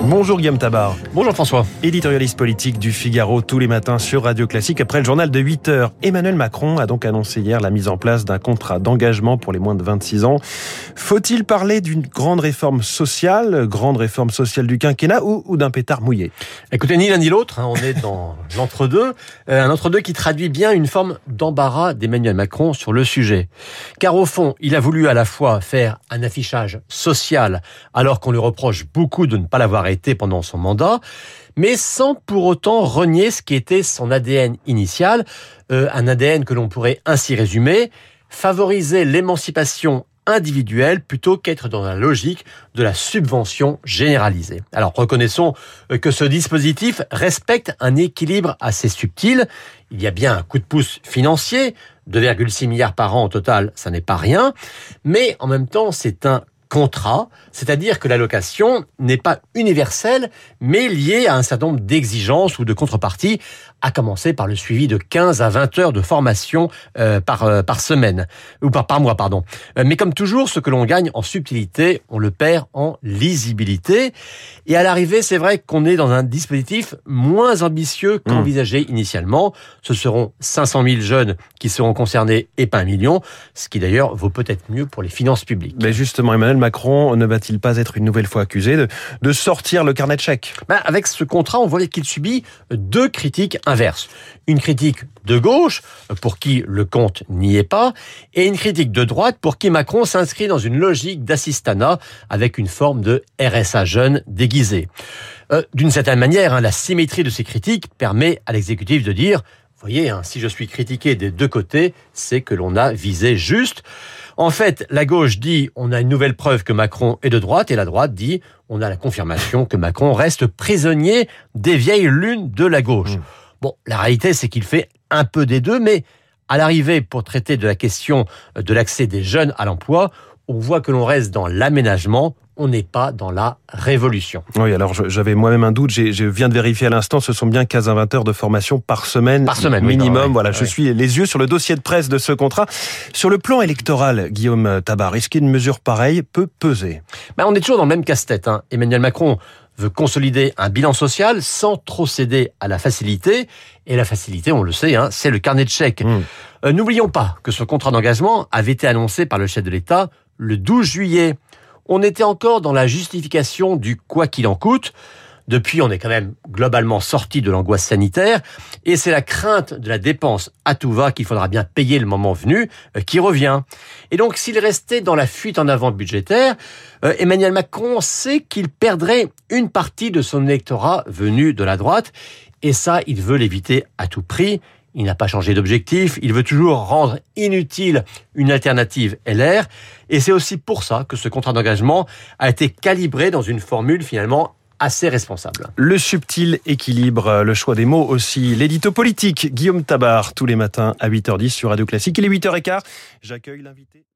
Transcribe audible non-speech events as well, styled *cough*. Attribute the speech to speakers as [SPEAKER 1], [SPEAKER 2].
[SPEAKER 1] Bonjour Guillaume Tabar.
[SPEAKER 2] Bonjour François.
[SPEAKER 1] Éditorialiste politique du Figaro tous les matins sur Radio Classique. Après le journal de 8 heures, Emmanuel Macron a donc annoncé hier la mise en place d'un contrat d'engagement pour les moins de 26 ans. Faut-il parler d'une grande réforme sociale, grande réforme sociale du quinquennat ou, d'un pétard mouillé?
[SPEAKER 2] Écoutez, ni l'un ni l'autre, hein, on est dans *laughs* l'entre-deux. Euh, un entre-deux qui traduit bien une forme d'embarras d'Emmanuel Macron sur le sujet. Car au fond, il a voulu à la fois faire un affichage social alors qu'on lui reproche beaucoup de ne pas l'avoir été pendant son mandat, mais sans pour autant renier ce qui était son ADN initial, euh, un ADN que l'on pourrait ainsi résumer, favoriser l'émancipation individuelle plutôt qu'être dans la logique de la subvention généralisée. Alors reconnaissons euh, que ce dispositif respecte un équilibre assez subtil. Il y a bien un coup de pouce financier, 2,6 milliards par an au total, ça n'est pas rien, mais en même temps c'est un contrat, c'est-à-dire que l'allocation n'est pas universelle, mais liée à un certain nombre d'exigences ou de contreparties, à commencer par le suivi de 15 à 20 heures de formation euh, par, euh, par semaine, ou par, par mois, pardon. Euh, mais comme toujours, ce que l'on gagne en subtilité, on le perd en lisibilité. Et à l'arrivée, c'est vrai qu'on est dans un dispositif moins ambitieux qu'envisagé mmh. initialement. Ce seront 500 000 jeunes qui seront concernés et pas un million, ce qui d'ailleurs vaut peut-être mieux pour les finances publiques.
[SPEAKER 1] Mais justement, Emmanuel Macron ne va-t-il pas être une nouvelle fois accusé de, sortir le carnet de chèques?
[SPEAKER 2] Ben, Avec ce contrat, on voit qu'il subit deux critiques inverse. Une critique de gauche, pour qui le compte n'y est pas, et une critique de droite, pour qui Macron s'inscrit dans une logique d'assistanat avec une forme de RSA jeune déguisé. Euh, d'une certaine manière, hein, la symétrie de ces critiques permet à l'exécutif de dire voyez, hein, si je suis critiqué des deux côtés, c'est que l'on a visé juste. En fait, la gauche dit on a une nouvelle preuve que Macron est de droite et la droite dit on a la confirmation que Macron reste prisonnier des vieilles lunes de la gauche. Mmh. Bon, la réalité, c'est qu'il fait un peu des deux, mais à l'arrivée, pour traiter de la question de l'accès des jeunes à l'emploi, on voit que l'on reste dans l'aménagement, on n'est pas dans la révolution.
[SPEAKER 1] Oui, alors j'avais moi-même un doute, je viens de vérifier à l'instant, ce sont bien 15 à 20 heures de formation par semaine,
[SPEAKER 2] par semaine
[SPEAKER 1] minimum. voilà, je suis les yeux sur le dossier de presse de ce contrat. Sur le plan électoral, Guillaume Tabar, est-ce qu'une mesure pareille peut peser?
[SPEAKER 2] Ben, On est toujours dans le même casse-tête. Hein. Emmanuel Macron veut consolider un bilan social sans trop céder à la facilité. Et la facilité, on le sait, hein, c'est le carnet de chèques. Mmh. Euh, n'oublions pas que ce contrat d'engagement avait été annoncé par le chef de l'État le 12 juillet. On était encore dans la justification du quoi qu'il en coûte. Depuis, on est quand même globalement sorti de l'angoisse sanitaire, et c'est la crainte de la dépense à tout va qu'il faudra bien payer le moment venu euh, qui revient. Et donc, s'il restait dans la fuite en avant budgétaire, euh, Emmanuel Macron sait qu'il perdrait une partie de son électorat venu de la droite, et ça, il veut l'éviter à tout prix. Il n'a pas changé d'objectif, il veut toujours rendre inutile une alternative LR, et c'est aussi pour ça que ce contrat d'engagement a été calibré dans une formule finalement assez responsable.
[SPEAKER 1] Le subtil équilibre, le choix des mots aussi. L'édito politique, Guillaume Tabar, tous les matins à 8h10 sur Radio Classique. Il est 8h15. J'accueille l'invité.